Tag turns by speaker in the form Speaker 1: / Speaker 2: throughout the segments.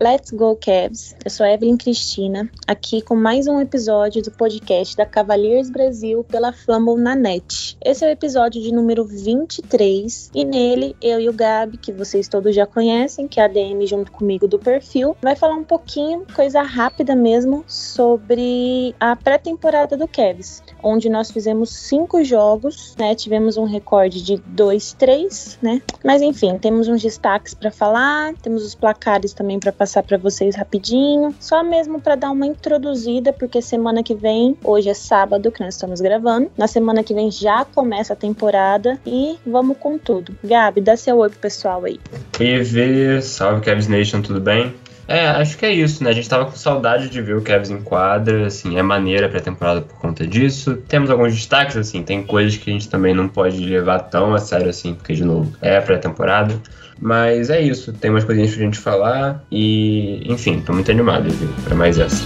Speaker 1: Let's Go Cavs! Eu sou Evelyn Cristina, aqui com mais um episódio do podcast da Cavaliers Brasil pela Fumble na Net. Esse é o episódio de número 23 e nele eu e o Gabi, que vocês todos já conhecem, que é a DM junto comigo do perfil, vai falar um pouquinho, coisa rápida mesmo, sobre a pré-temporada do Cavs, onde nós fizemos cinco jogos, né? Tivemos um recorde de 2-3, né? Mas enfim, temos uns destaques para falar, temos os placares também para passar passar para vocês rapidinho, só mesmo para dar uma introduzida, porque semana que vem, hoje é sábado que nós estamos gravando, na semana que vem já começa a temporada e vamos com tudo. Gabi, dá seu oi pro pessoal aí.
Speaker 2: EV, salve Cavs Nation, tudo bem? É, acho que é isso, né? A gente tava com saudade de ver o Cavs em quadra, assim, é maneira pra temporada por conta disso. Temos alguns destaques, assim, tem coisas que a gente também não pode levar tão a sério assim, porque, de novo, é pré-temporada. Mas é isso, tem umas coisinhas pra gente falar e, enfim, tô muito animado pra mais essa.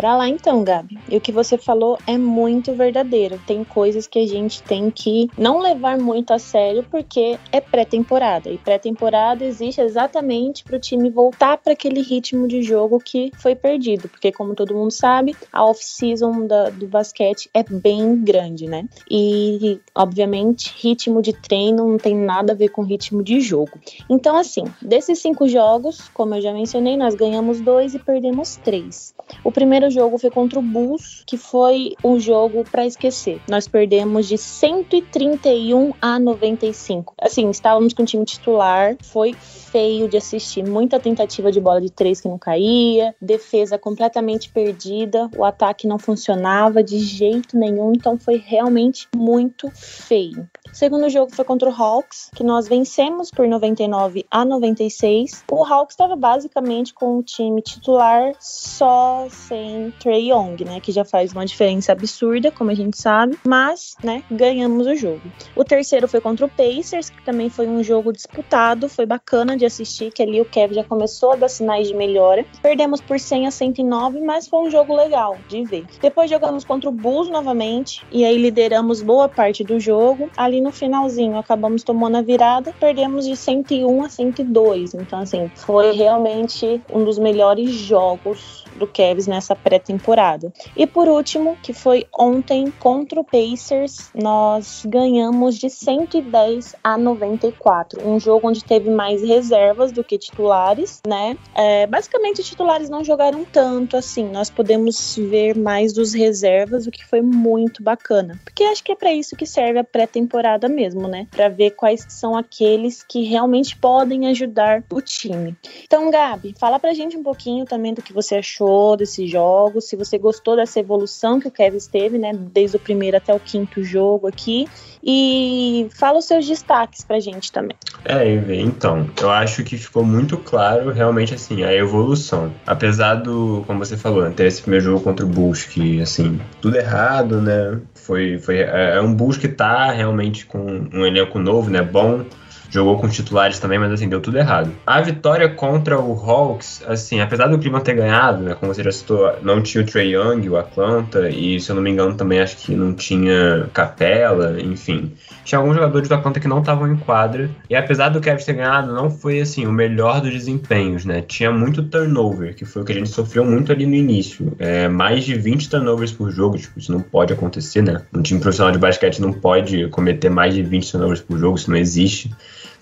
Speaker 1: Bora lá então, Gabi. E o que você falou é muito verdadeiro. Tem coisas que a gente tem que não levar muito a sério porque é pré-temporada. E pré-temporada existe exatamente para o time voltar para aquele ritmo de jogo que foi perdido. Porque, como todo mundo sabe, a off-season do basquete é bem grande, né? E, obviamente, ritmo de treino não tem nada a ver com ritmo de jogo. Então, assim, desses cinco jogos, como eu já mencionei, nós ganhamos dois e perdemos três. O primeiro jogo foi contra o Bulls, que foi um jogo para esquecer. Nós perdemos de 131 a 95. Assim, estávamos com o time titular, foi feio de assistir, muita tentativa de bola de três que não caía, defesa completamente perdida, o ataque não funcionava de jeito nenhum, então foi realmente muito feio. Segundo jogo foi contra o Hawks, que nós vencemos por 99 a 96. O Hawks estava basicamente com o time titular só sem sem Trey Young, né? Que já faz uma diferença absurda, como a gente sabe. Mas, né, ganhamos o jogo. O terceiro foi contra o Pacers, que também foi um jogo disputado, foi bacana de assistir, que ali o Kevin já começou a dar sinais de melhora. Perdemos por 100 a 109, mas foi um jogo legal de ver. Depois jogamos contra o Bulls novamente, e aí lideramos boa parte do jogo. Ali no finalzinho, acabamos tomando a virada, perdemos de 101 a 102. Então, assim, foi realmente um dos melhores jogos do Cavs nessa pré-temporada. E por último, que foi ontem contra o Pacers, nós ganhamos de 110 a 94. Um jogo onde teve mais reservas do que titulares, né? É, basicamente, titulares não jogaram tanto assim. Nós podemos ver mais dos reservas, o que foi muito bacana. Porque acho que é para isso que serve a pré-temporada mesmo, né? Para ver quais são aqueles que realmente podem ajudar o time. Então, Gabi, fala pra gente um pouquinho também do que você achou desse jogo jogos, se você gostou dessa evolução que o Kevin teve, né, desde o primeiro até o quinto jogo aqui, e fala os seus destaques pra gente também.
Speaker 2: É, então, eu acho que ficou muito claro realmente assim a evolução. Apesar do, como você falou, né, ter esse primeiro jogo contra o Bulls que assim, tudo errado, né? Foi foi é, é um Bulls que tá realmente com um elenco novo, né, bom jogou com titulares também, mas assim, deu tudo errado. A vitória contra o Hawks, assim, apesar do Clima ter ganhado, né, como você já citou, não tinha o Trey Young, o Atlanta, e se eu não me engano também acho que não tinha Capela, enfim. Tinha alguns jogadores do Atlanta que não estavam em quadra, e apesar do Kevin ter ganhado, não foi, assim, o melhor dos desempenhos, né? Tinha muito turnover, que foi o que a gente sofreu muito ali no início. É, mais de 20 turnovers por jogo, tipo, isso não pode acontecer, né? Um time profissional de basquete não pode cometer mais de 20 turnovers por jogo, isso não existe.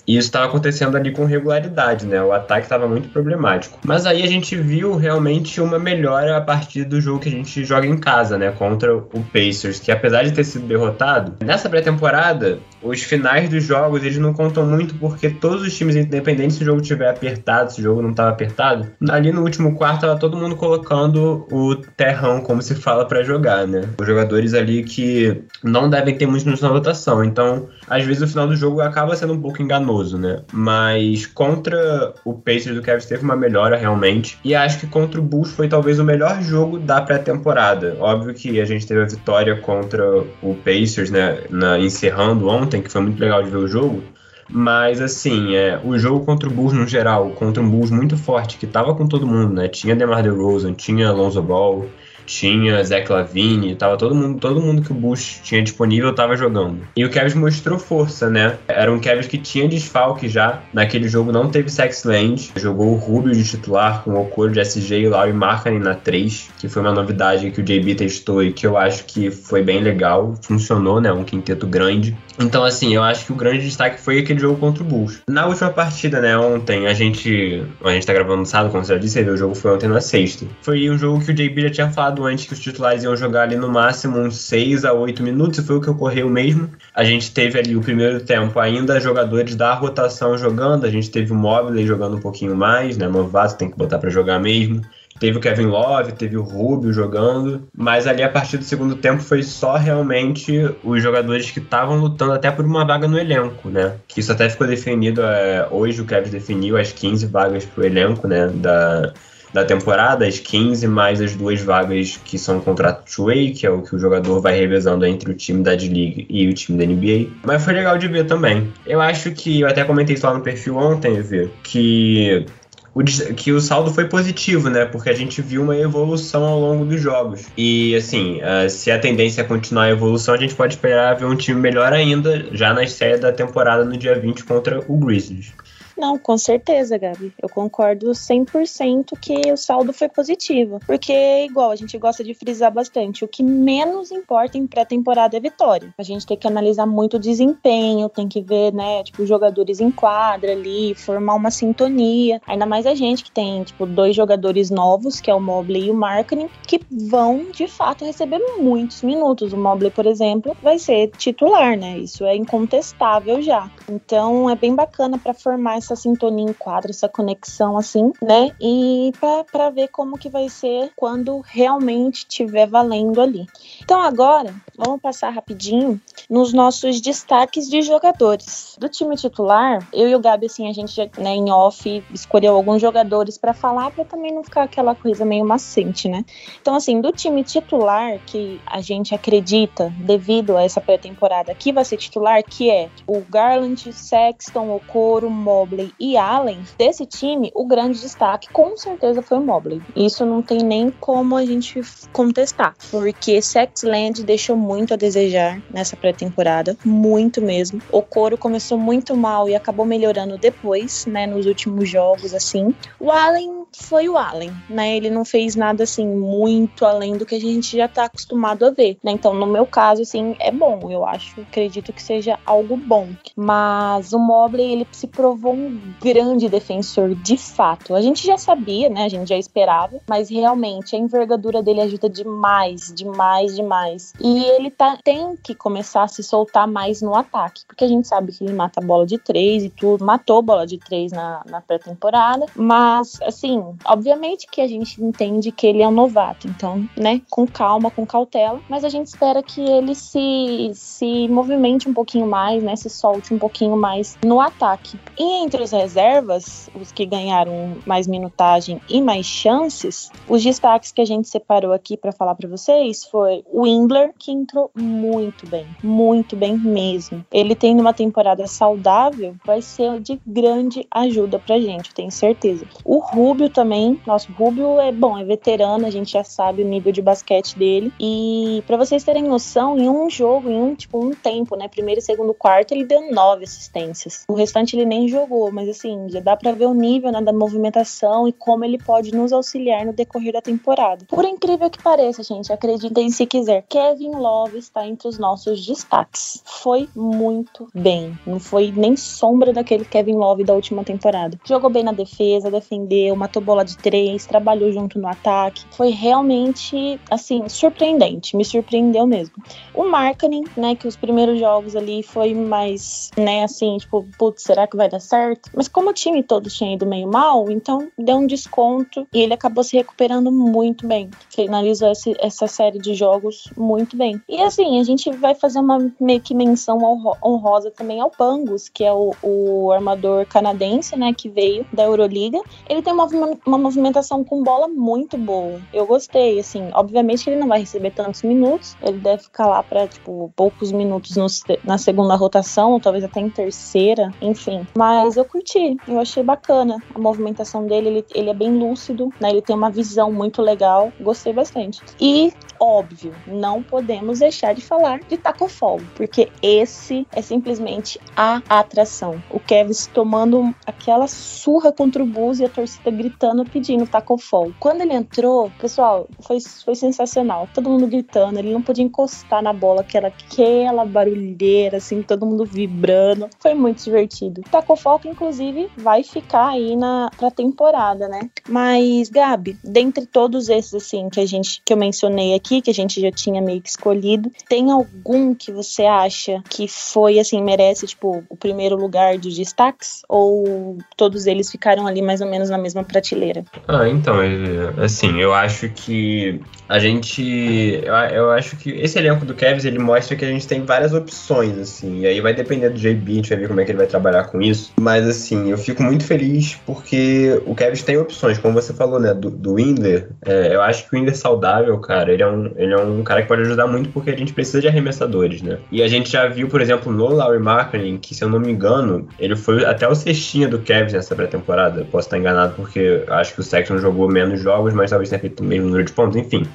Speaker 2: E isso estava acontecendo ali com regularidade, né? O ataque estava muito problemático. Mas aí a gente viu realmente uma melhora a partir do jogo que a gente joga em casa, né? Contra o Pacers, que apesar de ter sido derrotado, nessa pré-temporada, os finais dos jogos eles não contam muito porque todos os times, independentes se o jogo estiver apertado, se o jogo não estava apertado, ali no último quarto tava todo mundo colocando o terrão, como se fala, para jogar, né? Os jogadores ali que não devem ter muitos minutos na votação. Então, às vezes o final do jogo acaba sendo um pouco enganoso, né? Mas contra o Pacers do Kevin teve uma melhora realmente. E acho que contra o Bulls foi talvez o melhor jogo da pré-temporada. Óbvio que a gente teve a vitória contra o Pacers, né? Na, encerrando ontem, que foi muito legal de ver o jogo. Mas, assim, é, o jogo contra o Bulls no geral, contra um Bulls muito forte, que tava com todo mundo, né? Tinha DeMar DeRozan, tinha Alonso Ball, tinha Zach Lavine, tava todo mundo, todo mundo que o Bush tinha disponível tava jogando. E o Cavs mostrou força, né? Era um Cavs que tinha desfalque já. Naquele jogo não teve Sex Land. Jogou o Rubio de titular com o Okoro de SG e o Laurie Markkanen na 3, que foi uma novidade que o JB testou e que eu acho que foi bem legal. Funcionou, né? Um quinteto grande. Então, assim, eu acho que o grande destaque foi aquele jogo contra o Bulls. Na última partida, né, ontem, a gente. A gente tá gravando no sábado, como você já disse, o jogo foi ontem na sexta. Foi um jogo que o JB já tinha falado antes que os titulares iam jogar ali no máximo uns 6 a 8 minutos, e foi o que ocorreu mesmo. A gente teve ali o primeiro tempo ainda jogadores da rotação jogando, a gente teve o Mobley jogando um pouquinho mais, né? Novato tem que botar para jogar mesmo. Teve o Kevin Love, teve o Rubio jogando, mas ali a partir do segundo tempo foi só realmente os jogadores que estavam lutando até por uma vaga no elenco, né? Que isso até ficou definido, é, hoje o Kevin definiu as 15 vagas pro elenco, né? Da, da temporada, as 15 mais as duas vagas que são contrato two-way, que é o que o jogador vai revezando entre o time da D-League e o time da NBA. Mas foi legal de ver também. Eu acho que, eu até comentei isso lá no perfil ontem, ver que o, que o saldo foi positivo, né? Porque a gente viu uma evolução ao longo dos jogos. E, assim, uh, se a tendência é continuar a evolução, a gente pode esperar ver um time melhor ainda já na estreia da temporada no dia 20 contra o Grizzlies.
Speaker 1: Não, com certeza, Gabi. Eu concordo 100% que o saldo foi positivo. Porque, igual, a gente gosta de frisar bastante, o que menos importa em pré-temporada é vitória. A gente tem que analisar muito o desempenho, tem que ver, né, tipo, jogadores em quadra ali, formar uma sintonia. Ainda mais a gente que tem, tipo, dois jogadores novos, que é o Mobley e o Marketing, que vão, de fato, receber muitos minutos. O Mobley, por exemplo, vai ser titular, né? Isso é incontestável já. Então, é bem bacana para formar essa sintonia em quadro, essa conexão assim, né? E para ver como que vai ser quando realmente estiver valendo ali. Então agora, vamos passar rapidinho nos nossos destaques de jogadores. Do time titular, eu e o Gabi, assim, a gente né, em off, escolheu alguns jogadores para falar, para também não ficar aquela coisa meio macente, né? Então, assim, do time titular, que a gente acredita, devido a essa pré-temporada, que vai ser titular, que é o Garland, Sexton, Okoro, Mobley, Mobley e Allen, desse time, o grande destaque com certeza foi o Mobley. Isso não tem nem como a gente contestar, porque Sexland deixou muito a desejar nessa pré-temporada, muito mesmo. O Coro começou muito mal e acabou melhorando depois, né, nos últimos jogos assim. O Allen foi o Allen, né? Ele não fez nada assim muito além do que a gente já tá acostumado a ver, né? Então, no meu caso, assim, é bom. Eu acho, acredito que seja algo bom. Mas o Mobley, ele se provou um grande defensor de fato. A gente já sabia, né? A gente já esperava, mas realmente a envergadura dele ajuda demais, demais, demais. E ele tá, tem que começar a se soltar mais no ataque, porque a gente sabe que ele mata a bola de três e tudo, matou bola de três na, na pré-temporada, mas assim, obviamente que a gente entende que ele é um novato, então, né, com calma, com cautela, mas a gente espera que ele se, se movimente um pouquinho mais, né, se solte um pouquinho mais no ataque. E entre entre os reservas, os que ganharam mais minutagem e mais chances, os destaques que a gente separou aqui para falar para vocês foi o Windler, que entrou muito bem, muito bem mesmo. Ele tendo uma temporada saudável vai ser de grande ajuda pra gente, tenho certeza. O Rubio Rubio também. Nosso Rubio é bom, é veterano, a gente já sabe o nível de basquete dele. E para vocês terem noção, em um jogo, em um tipo um tempo, né, primeiro e segundo quarto, ele deu nove assistências. O restante ele nem jogou, mas assim, já dá para ver o nível né, da movimentação e como ele pode nos auxiliar no decorrer da temporada. Por incrível que pareça, gente, acreditem se quiser, Kevin Love está entre os nossos destaques. Foi muito bem, não foi nem sombra daquele Kevin Love da última temporada. Jogou bem na defesa, defendeu, matou bola de três, trabalhou junto no ataque. Foi realmente, assim, surpreendente, me surpreendeu mesmo. O marketing, né, que os primeiros jogos ali foi mais, né, assim, tipo, putz, será que vai dar certo? Mas como o time todo tinha ido meio mal, então deu um desconto e ele acabou se recuperando muito bem. Finalizou esse, essa série de jogos muito bem. E assim, a gente vai fazer uma meio que menção honrosa também ao Pangos, que é o, o armador canadense, né, que veio da Euroliga. Ele tem uma, uma movimentação com bola muito boa. Eu gostei, assim, obviamente que ele não vai receber tantos minutos, ele deve ficar lá para tipo poucos minutos no, na segunda rotação, ou talvez até em terceira, enfim. Mas eu curti, eu achei bacana a movimentação dele, ele, ele é bem lúcido, né? Ele tem uma visão muito legal, gostei bastante. E óbvio, não podemos deixar de falar de Taco Fall, porque esse é simplesmente a atração. O Kevin tomando aquela surra contra o Bulls e a torcida gritando, pedindo Taco Fall. Quando ele entrou, pessoal, foi, foi sensacional. Todo mundo gritando, ele não podia encostar na bola, que era aquela barulheira, assim, todo mundo vibrando. Foi muito divertido. Taco Fall, que inclusive vai ficar aí na pra temporada, né? Mas, Gabi, dentre todos esses, assim, que a gente, que eu mencionei aqui, aqui, que a gente já tinha meio que escolhido. Tem algum que você acha que foi, assim, merece, tipo, o primeiro lugar dos destaques? Ou todos eles ficaram ali mais ou menos na mesma prateleira?
Speaker 2: Ah, então, é, assim, eu acho que a gente. Eu, eu acho que esse elenco do Kevs ele mostra que a gente tem várias opções, assim. E aí vai depender do JB, a gente vai ver como é que ele vai trabalhar com isso. Mas, assim, eu fico muito feliz porque o Kevs tem opções, como você falou, né? Do, do Winder. É, eu acho que o Winder saudável, cara, ele é um um, ele é um cara que pode ajudar muito porque a gente precisa de arremessadores, né? E a gente já viu, por exemplo, no Laurie Marketing, que se eu não me engano, ele foi até o cestinha do Kevin nessa pré-temporada. Posso estar enganado porque acho que o Sexton jogou menos jogos, mas talvez tenha feito o mesmo número de pontos, enfim.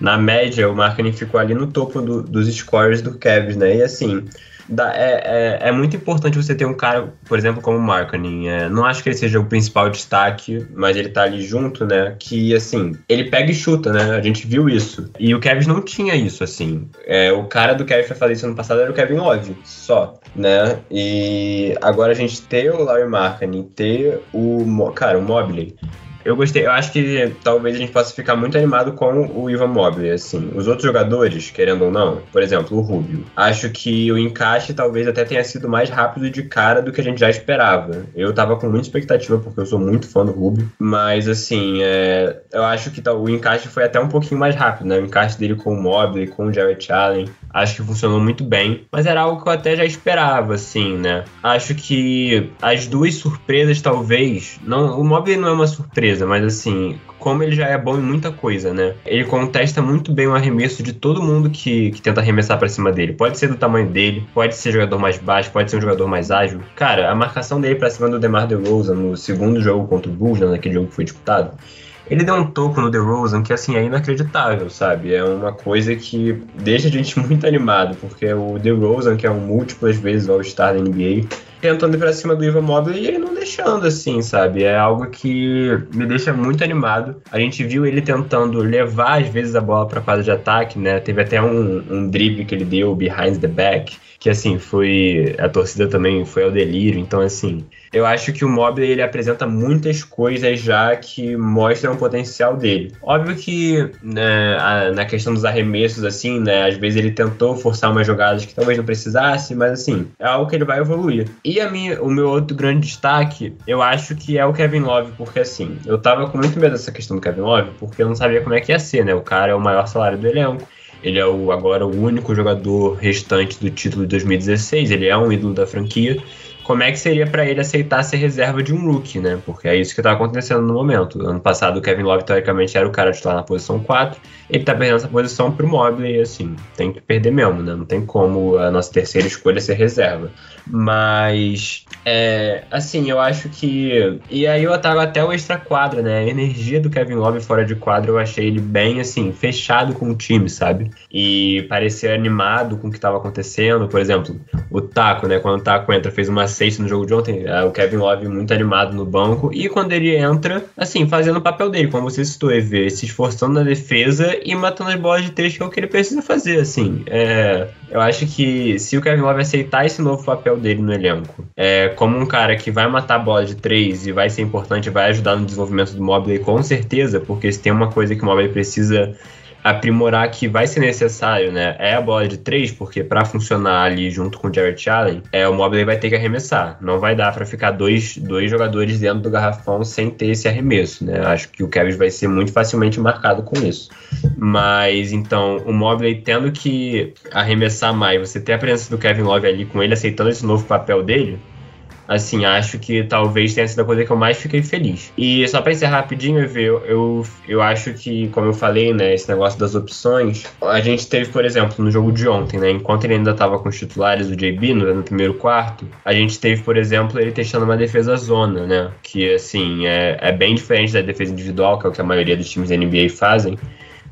Speaker 2: Na média, o Marketing ficou ali no topo do, dos scores do Kevin, né? E assim, é, é, é, muito importante você ter um cara, por exemplo, como o Markkanen. É, não acho que ele seja o principal destaque, mas ele tá ali junto, né? Que, assim, ele pega e chuta, né? A gente viu isso. E o Kevin não tinha isso, assim. É, o cara do Kevin pra fazer isso ano passado era o Kevin Love, só, né? E agora a gente ter o Larry Markkanen, ter o, cara, o Mobley eu gostei, eu acho que talvez a gente possa ficar muito animado com o Ivan Mobley, assim. Os outros jogadores, querendo ou não, por exemplo, o Rubio, acho que o encaixe talvez até tenha sido mais rápido de cara do que a gente já esperava. Eu tava com muita expectativa, porque eu sou muito fã do Rubio, mas assim, é, eu acho que o encaixe foi até um pouquinho mais rápido, né? O encaixe dele com o Mobley, com o Jarrett Allen, acho que funcionou muito bem, mas era algo que eu até já esperava, assim, né? Acho que as duas surpresas, talvez, não, o Mobley não é uma surpresa, mas assim, como ele já é bom em muita coisa, né? Ele contesta muito bem o arremesso de todo mundo que, que tenta arremessar para cima dele. Pode ser do tamanho dele, pode ser jogador mais baixo, pode ser um jogador mais ágil. Cara, a marcação dele para cima do DeMar DeRozan no segundo jogo contra o Bulls, né, naquele jogo que foi disputado, ele deu um toco no DeRozan que, assim, é inacreditável, sabe? É uma coisa que deixa a gente muito animado, porque o DeRozan, que é um múltiplas vezes All-Star da NBA, tentando ir pra cima do Ivan Mobley e ele não deixando, assim, sabe? É algo que me deixa muito animado. A gente viu ele tentando levar, às vezes, a bola pra fase de ataque, né? Teve até um, um drible que ele deu behind the back, que, assim, foi... A torcida também foi ao delírio, então, assim... Eu acho que o Mobley ele apresenta muitas coisas já que mostram o potencial dele. Óbvio que né, a, na questão dos arremessos, assim, né, às vezes ele tentou forçar umas jogadas que talvez não precisasse, mas assim, é algo que ele vai evoluir. E a minha, o meu outro grande destaque, eu acho que é o Kevin Love, porque assim, eu tava com muito medo dessa questão do Kevin Love, porque eu não sabia como é que ia ser, né? O cara é o maior salário do elenco. Ele é o, agora o único jogador restante do título de 2016. Ele é um ídolo da franquia como é que seria para ele aceitar ser reserva de um rookie, né? Porque é isso que tá acontecendo no momento. Ano passado o Kevin Love teoricamente era o cara titular na posição 4, ele tá perdendo essa posição pro Mobley assim, tem que perder mesmo, né? Não tem como a nossa terceira escolha ser reserva. Mas, é, assim, eu acho que. E aí eu trago até o extra quadra, né? A energia do Kevin Love fora de quadra, eu achei ele bem, assim, fechado com o time, sabe? E parecia animado com o que estava acontecendo. Por exemplo, o Taco, né? Quando o Taco entra, fez uma sexta no jogo de ontem, é, o Kevin Love muito animado no banco. E quando ele entra, assim, fazendo o papel dele, como você citou, EV, se esforçando na defesa e matando as bolas de três, que é o que ele precisa fazer, assim. É, eu acho que se o Kevin Love aceitar esse novo papel dele no elenco, é, como um cara que vai matar a bola de três e vai ser importante, vai ajudar no desenvolvimento do Mobley, com certeza, porque se tem uma coisa que o Mobley precisa aprimorar que vai ser necessário, né? É a bola de três, porque para funcionar ali junto com o Jarrett Allen, é, o Mobley vai ter que arremessar. Não vai dar para ficar dois, dois jogadores dentro do garrafão sem ter esse arremesso, né? Acho que o Kevin vai ser muito facilmente marcado com isso. Mas então, o Mobley tendo que arremessar mais, você ter a presença do Kevin Love ali com ele aceitando esse novo papel dele, Assim, acho que talvez tenha sido a coisa que eu mais fiquei feliz. E só pra encerrar rapidinho, eu, eu, eu acho que, como eu falei, né, esse negócio das opções, a gente teve, por exemplo, no jogo de ontem, né, enquanto ele ainda tava com os titulares do JB no, no primeiro quarto, a gente teve, por exemplo, ele testando uma defesa zona, né, que, assim, é, é bem diferente da defesa individual, que é o que a maioria dos times da NBA fazem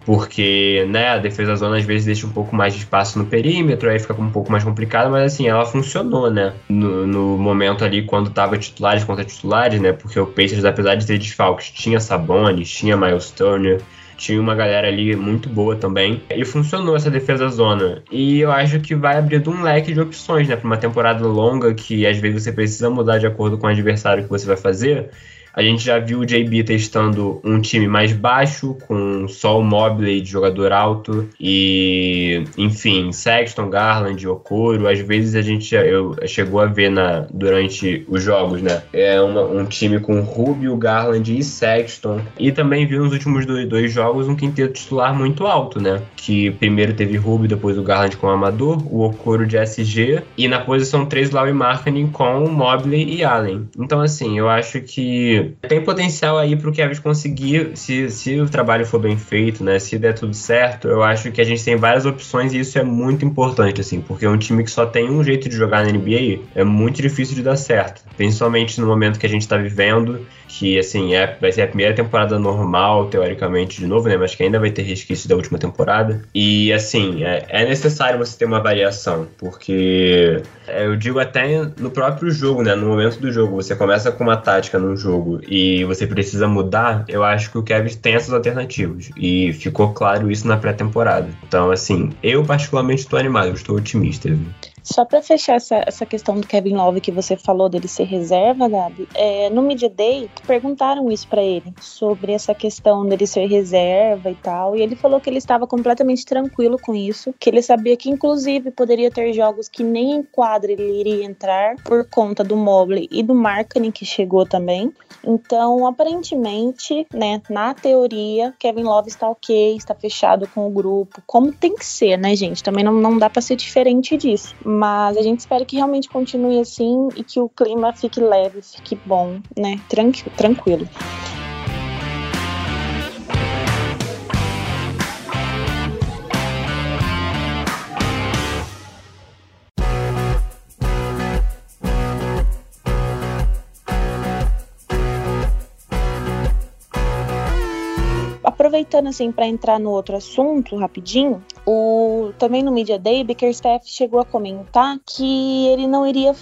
Speaker 2: porque né, a defesa zona às vezes deixa um pouco mais de espaço no perímetro, aí fica um pouco mais complicado, mas assim, ela funcionou, né? No, no momento ali, quando tava titulares contra titulares, né? Porque o Pacers, apesar de ter desfalques, tinha Sabonis, tinha Miles Turner, tinha uma galera ali muito boa também. E funcionou essa defesa zona. E eu acho que vai abrindo um leque de opções, né? Para uma temporada longa que às vezes você precisa mudar de acordo com o adversário que você vai fazer. A gente já viu o JB testando um time mais baixo, com só o Mobley de jogador alto e, enfim, Sexton, Garland, Okoro. Às vezes a gente eu, chegou a ver na, durante os jogos, né? É uma, um time com Rubio, Garland e Sexton. E também viu nos últimos dois, dois, jogos um quinteto titular muito alto, né? Que primeiro teve Rubio, depois o Garland com o Amador, o Okoro de SG e na posição 3 Lau e Marketing com Mobley e Allen. Então, assim, eu acho que tem potencial aí para o Kevin conseguir, se, se o trabalho for bem feito, né? Se der tudo certo, eu acho que a gente tem várias opções e isso é muito importante, assim, porque um time que só tem um jeito de jogar na NBA é muito difícil de dar certo, principalmente no momento que a gente está vivendo, que assim é, vai ser a primeira temporada normal, teoricamente, de novo, né? Mas que ainda vai ter resquício da última temporada. E assim, é, é necessário você ter uma variação, porque eu digo até no próprio jogo, né? No momento do jogo, você começa com uma tática num jogo e você precisa mudar, eu acho que o Kevin tem essas alternativas. E ficou claro isso na pré-temporada. Então, assim, eu particularmente estou animado, estou otimista. Viu?
Speaker 1: Só para fechar essa, essa questão do Kevin Love que você falou dele ser reserva, Gabi, é, no Media Day perguntaram isso para ele, sobre essa questão dele ser reserva e tal, e ele falou que ele estava completamente tranquilo com isso, que ele sabia que inclusive poderia ter jogos que nem em quadra ele iria entrar por conta do Mobley e do Markkanen que chegou também. Então, aparentemente, né, na teoria, Kevin Love está ok, está fechado com o grupo, como tem que ser, né, gente? Também não, não dá para ser diferente disso mas a gente espera que realmente continue assim e que o clima fique leve, fique bom, né? Tranquilo. aproveitando assim para entrar no outro assunto rapidinho, o também no Media Day, Bickerstaff chegou a comentar que ele não iria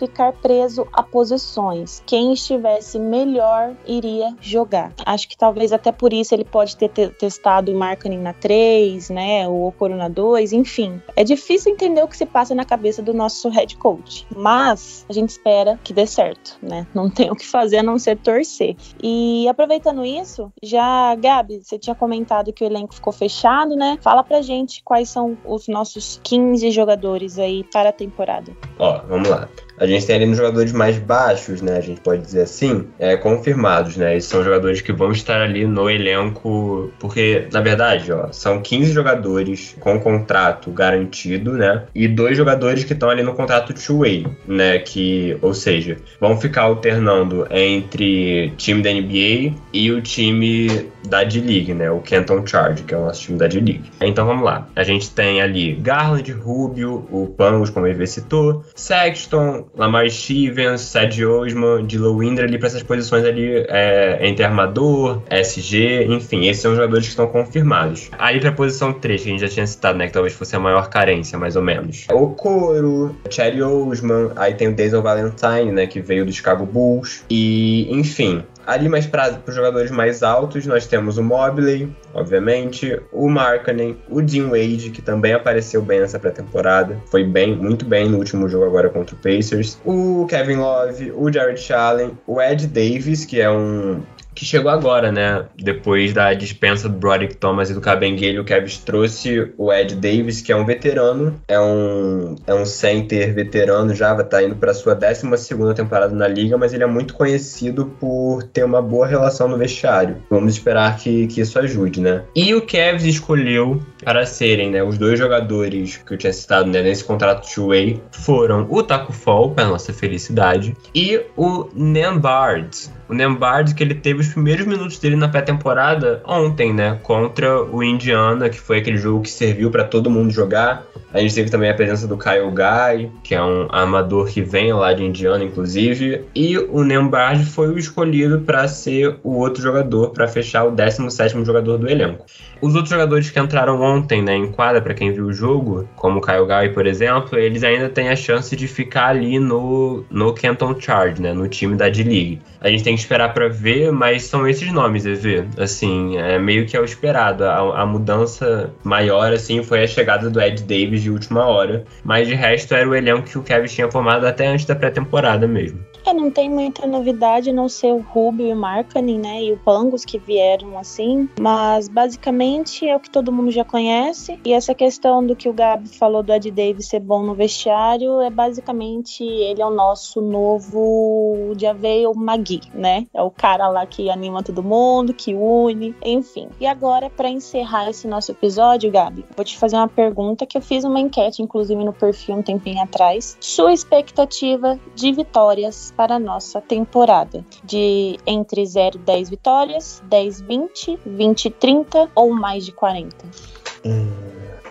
Speaker 1: ficar preso a posições. Quem estivesse melhor iria jogar. Acho que talvez até por isso ele pode ter testado o Markkanen na 3, né, o Okoro na 2, enfim. É difícil entender o que se passa na cabeça do nosso head coach, mas a gente espera que dê certo, né? Não tem o que fazer a não ser torcer. E aproveitando isso, já, Gabi, você tinha comentado que o elenco ficou fechado, né? Fala pra gente quais são os nossos 15 jogadores aí para a temporada.
Speaker 2: Ó, vamos lá. A gente tem ali nos jogadores mais baixos, né? A gente pode dizer assim, é, confirmados, né? Esses são jogadores que vão estar ali no elenco, porque, na verdade, ó, são 15 jogadores com contrato garantido, né? E dois jogadores que estão ali no contrato two-way, né? Que, ou seja, vão ficar alternando entre time da NBA e o time da D-League, né? O Canton Charge, que é o nosso time da D-League. Então vamos lá. A gente tem ali Garland, Rubio, o Pangos, como ele citou, Sexton, Lamar Stevens, Sad Osman, Dilo Winder ali para essas posições ali é, entre armador, SG, enfim, esses são os jogadores que estão confirmados. Aí pra posição 3, que a gente já tinha citado, né? Que talvez fosse a maior carência, mais ou menos. O Coro, Cherry Osman, aí tem o Denzel Valentine, né? Que veio do Chicago Bulls. E, enfim, Ali mais para os jogadores mais altos, nós temos o Mobley, obviamente, o Markkanen, o Dean Wade, que também apareceu bem nessa pré-temporada, foi bem, muito bem no último jogo agora contra o Pacers, o Kevin Love, o Jared Allen, o Ed Davis, que é um que chegou agora, né? Depois da dispensa do Broderick Thomas e do Cabenguele, o Kevs trouxe o Ed Davis, que é um veterano, é um, é um center veterano já, tá indo para sua 12 temporada na liga, mas ele é muito conhecido por ter uma boa relação no vestiário. Vamos esperar que, que isso ajude, né? E o Kevs escolheu para serem, né, os dois jogadores que eu tinha citado né, nesse contrato two-way foram o Taco Fall, para nossa felicidade, e o Nembard, o Nembard que ele teve os primeiros minutos dele na pré-temporada ontem, né? Contra o Indiana, que foi aquele jogo que serviu para todo mundo jogar. A gente teve também a presença do Kyle Guy, que é um armador que vem lá de Indiana, inclusive. E o Nembard foi o escolhido para ser o outro jogador, para fechar o 17 jogador do elenco. Os outros jogadores que entraram ontem né, em quadra, para quem viu o jogo, como o Kyle Guy, por exemplo, eles ainda têm a chance de ficar ali no, no Canton Charge, né, no time da D-League. A gente tem que esperar para ver, mas são esses nomes, EV. Assim, é meio que é o esperado. A, a, mudança maior, assim, foi a chegada do Ed Davis de última hora, mas de resto era o elenco que o Kevin tinha formado até antes da pré-temporada mesmo.
Speaker 1: É, não tem muita novidade, não ser o Rubio e o Markkanen, né, e o Pangos que vieram assim, mas basicamente é o que todo mundo já conhece, e essa questão do que o Gabi falou do Ed Davis ser bom no vestiário, é basicamente ele é o nosso novo Javel Magui, né, é o cara lá que anima todo mundo, que une, enfim. E agora, para encerrar esse nosso episódio, Gabi, vou te fazer uma pergunta que eu fiz uma enquete, inclusive no perfil um tempinho atrás, sua expectativa de vitórias para a nossa temporada. De entre 0 e 10 vitórias, 10, 20, 20, 30 ou mais de 40.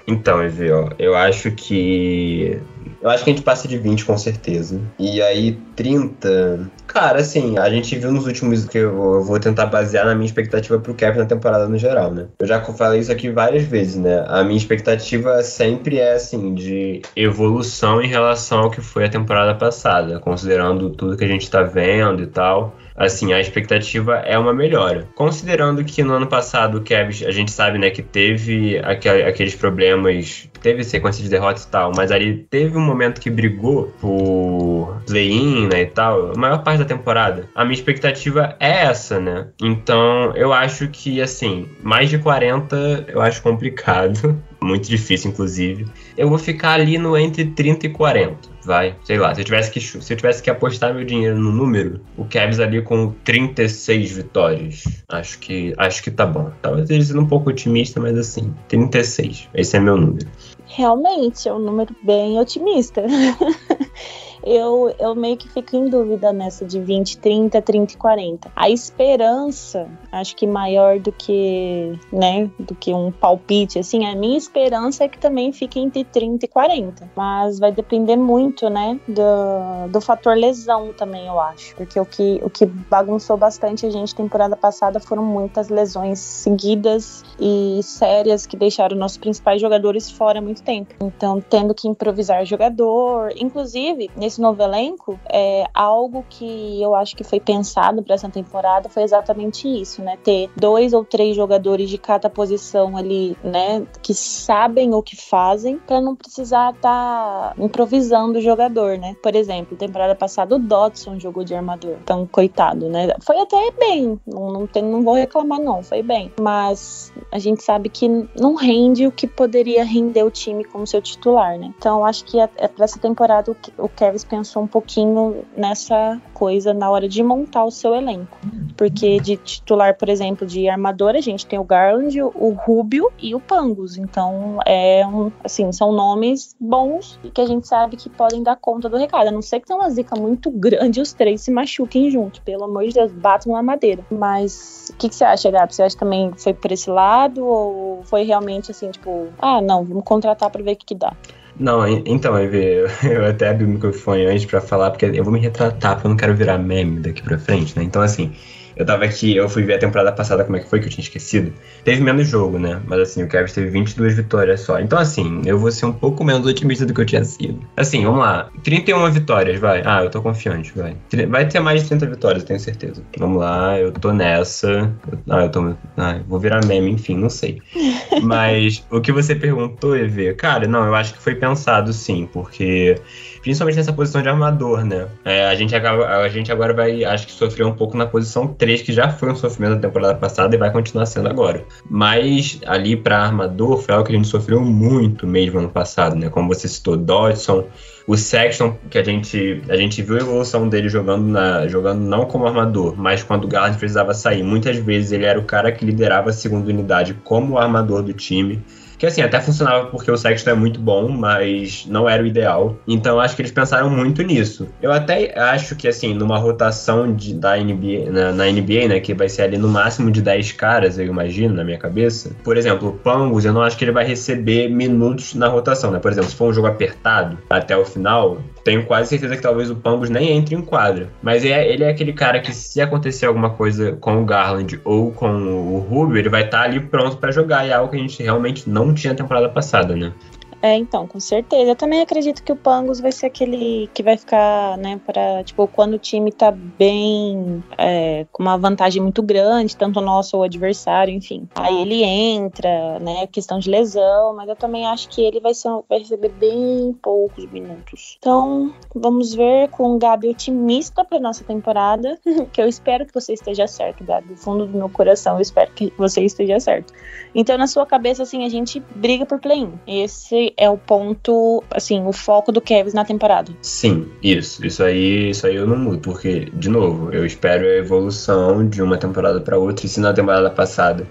Speaker 2: Então, Evê, ó, eu acho que eu acho que a gente passa de 20 com certeza. E aí 30. Cara, assim, a gente viu nos últimos que eu vou tentar basear na minha expectativa pro Kevin na temporada no geral, né? Eu já falei isso aqui várias vezes, né? A minha expectativa sempre é assim de evolução em relação ao que foi a temporada passada, considerando tudo que a gente tá vendo e tal assim, a expectativa é uma melhora. Considerando que no ano passado o Kevin, a gente sabe, né, que teve aqueles problemas, teve sequência de derrotas e tal, mas ali teve um momento que brigou por play-in, né, e tal, a maior parte da temporada. A minha expectativa é essa, né? Então, eu acho que, assim, mais de 40 eu acho complicado, muito difícil, inclusive. Eu vou ficar ali no entre 30 e 40 vai, sei lá, se eu tivesse que, se eu tivesse que apostar meu dinheiro no número, o Cavs ali com 36 vitórias, acho que acho que tá bom. Talvez ele seja um pouco otimista, mas assim, 36. Esse é meu número.
Speaker 1: Realmente, é um número bem otimista. eu, eu meio que fico em dúvida nessa de 20, 30, 30 e 40. A esperança, acho que maior do que, né, do que um palpite, assim, a minha esperança é que também fique entre 30 e 40. Mas vai depender muito, né, do, do fator lesão também, eu acho. Porque o que, o que bagunçou bastante a gente temporada passada foram muitas lesões seguidas e sérias que deixaram nossos principais jogadores fora há muito tempo. Então, tendo que improvisar jogador, inclusive, nesse novo elenco, é, algo que eu acho que foi pensado para essa temporada foi exatamente isso, né? Ter dois ou três jogadores de cada posição ali, né? Que sabem o que fazem, para não precisar estar tá improvisando o jogador, né? Por exemplo, temporada passada o Dodson jogou de armador, então coitado, né? Foi até bem, não, não, tem, não vou reclamar não, foi bem, mas a gente sabe que não rende o que poderia render o time como seu titular, né? Então acho que é, é para essa temporada o, o Kevin Pensou um pouquinho nessa coisa na hora de montar o seu elenco. Porque de titular, por exemplo, de armador, a gente tem o Garland, o Rubio e o Pangos. Então, é um, assim, são nomes bons e que a gente sabe que podem dar conta do recado. A não ser que tenha uma zica muito grande e os três se machuquem juntos. Pelo amor de Deus, batam na madeira. Mas o que, que você acha, Gabi? Você acha que também foi por esse lado? Ou foi realmente assim, tipo, ah, não, vamos contratar para ver o que, que dá?
Speaker 2: Não, então, Eve, eu até abri o microfone antes pra falar, porque eu vou me retratar, porque eu não quero virar meme daqui pra frente, né? Então, assim, eu tava aqui, eu fui ver a temporada passada como é que foi, que eu tinha esquecido. Teve menos jogo, né? Mas assim, o Cavs teve 22 vitórias só. Então, assim, eu vou ser um pouco menos otimista do que eu tinha sido. Assim, vamos lá. 31 vitórias, vai. Ah, eu tô confiante, vai. Vai ter mais de 30 vitórias, eu tenho certeza. Vamos lá, eu tô nessa. Ah, eu tô. Ah, vou virar meme, enfim, não sei. Mas o que você perguntou, Eve, cara, não, eu acho que foi pensado sim, porque principalmente nessa posição de armador, né? É, a, gente acaba, a gente agora vai, acho que sofrer um pouco na posição 3, que já foi um sofrimento da temporada passada e vai continuar sendo agora. Mas ali para armador foi algo que a gente sofreu muito mesmo ano passado, né? Como você citou, Dodson, o Sexton, que a gente, a gente viu a evolução dele jogando, na, jogando não como armador, mas quando o Garland precisava sair. Muitas vezes ele era o cara que liderava a segunda unidade como armador do time. Que assim, até funcionava porque o Sexton é muito bom, mas não era o ideal. Então acho que eles pensaram muito nisso. Eu até acho que assim, numa rotação de, da NBA, na, na, NBA, né, que vai ser ali no máximo de 10 caras, eu imagino, na minha cabeça. Por exemplo, o Pangos, eu não acho que ele vai receber minutos na rotação, né? Por exemplo, se for um jogo apertado até o final, tenho quase certeza que talvez o Pangos nem entre em quadra. Mas é, ele é aquele cara que se acontecer alguma coisa com o Garland ou com o Rubio, ele vai estar tá ali pronto para jogar. E é algo que a gente realmente não tinha temporada passada, né?
Speaker 1: É, então, com certeza. Eu também acredito que o Pangos vai ser aquele que vai ficar, né, para tipo, quando o time tá bem, é, com uma vantagem muito grande, tanto o nosso ou adversário, enfim. Aí ele entra, né, questão de lesão, mas eu também acho que ele vai, ser, vai receber bem poucos minutos. Então, vamos ver com o Gabi otimista pra nossa temporada, que eu espero que você esteja certo, Gabi. Do fundo do meu coração, eu espero que você esteja certo. Então, na sua cabeça, assim, a gente briga por play-in. Esse é o ponto, assim, o foco do Kevs na temporada.
Speaker 2: Sim, isso. Isso aí, isso aí eu não mudo, porque, de novo, eu espero a evolução de uma temporada para outra. E se na temporada passada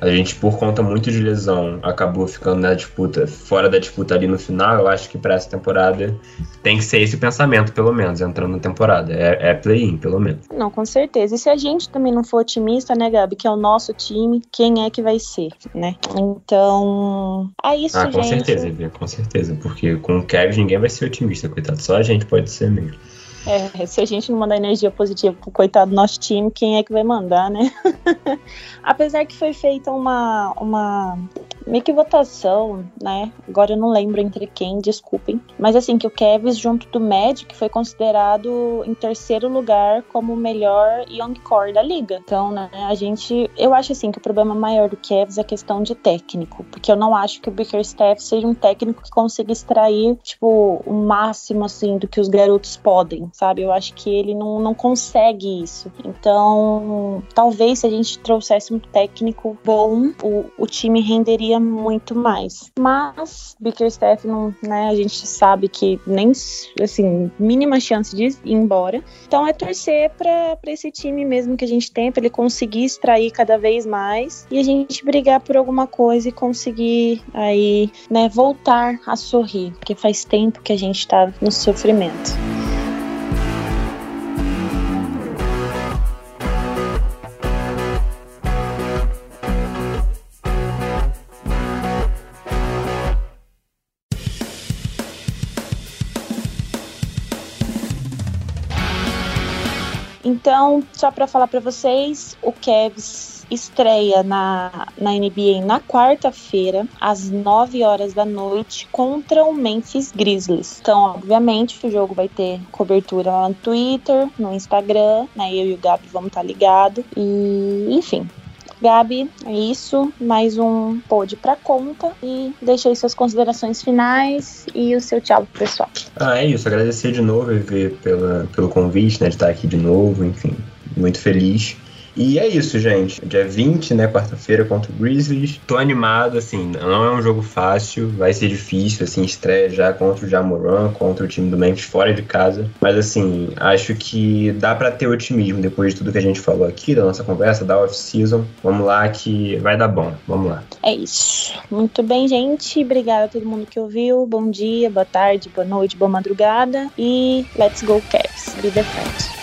Speaker 2: a gente, por conta muito de lesão, acabou ficando na disputa, fora da disputa ali no final. Eu acho que para essa temporada tem que ser esse pensamento, pelo menos, entrando na temporada. É, é play-in, pelo menos.
Speaker 1: Não, com certeza. E se a gente também não for otimista, né, Gabi, que é o nosso time, quem é que vai ser, né? Então, é isso,
Speaker 2: ah, com
Speaker 1: gente.
Speaker 2: Certeza, com certeza. Porque com o Kevin ninguém vai ser otimista, coitado. Só a gente pode ser mesmo.
Speaker 1: É, se a gente não mandar energia positiva pro coitado do nosso time, quem é que vai mandar, né? Apesar que foi feita uma, uma meio que votação, né? Agora eu não lembro entre quem, desculpem. Mas assim, que o Kevs, junto do Magic, foi considerado em terceiro lugar como o melhor young core da liga. Então, né, a gente. Eu acho assim que o problema maior do Kevs é a questão de técnico. Porque eu não acho que o Bickerstaff seja um técnico que consiga extrair, tipo, o máximo, assim, do que os garotos podem, sabe? Eu acho que ele não, não consegue isso. Então, talvez se a gente trouxesse um técnico bom, o, o time renderia muito mais. Mas Bickerstaff não, né, a gente sabe que nem assim, mínima chance de ir embora. Então é torcer para esse time mesmo que a gente tem, para ele conseguir extrair cada vez mais e a gente brigar por alguma coisa e conseguir aí, né, voltar a sorrir, porque faz tempo que a gente tá no sofrimento. Então, só para falar para vocês, o Cavs estreia na, na NBA na quarta-feira, às 9 horas da noite, contra o Memphis Grizzlies. Então, obviamente, o jogo vai ter cobertura lá no Twitter, no Instagram, né? Eu e o Gabi vamos estar tá ligados. E, enfim, Gabi, é isso. Mais um pod pra conta. E deixa aí suas considerações finais e o seu tchau pro pessoal.
Speaker 2: Ah, é isso. Agradecer de novo, Evê, pela, pelo convite, né, de estar aqui de novo. Enfim, muito feliz. E é isso, gente. Dia 20, né, quarta-feira contra o Grizzlies. Tô animado, assim, não é um jogo fácil, vai ser difícil, assim, estreia já contra o Jamoran, contra o time do Memphis fora de casa. Mas, assim, acho que dá para ter otimismo depois de tudo que a gente falou aqui, da nossa conversa, da off-season. Vamos lá que vai dar bom. Vamos lá.
Speaker 1: É isso. Muito bem, gente. Obrigada a todo mundo que ouviu. Bom dia, boa tarde, boa noite, boa madrugada. E let's go, Cavs. Be the front.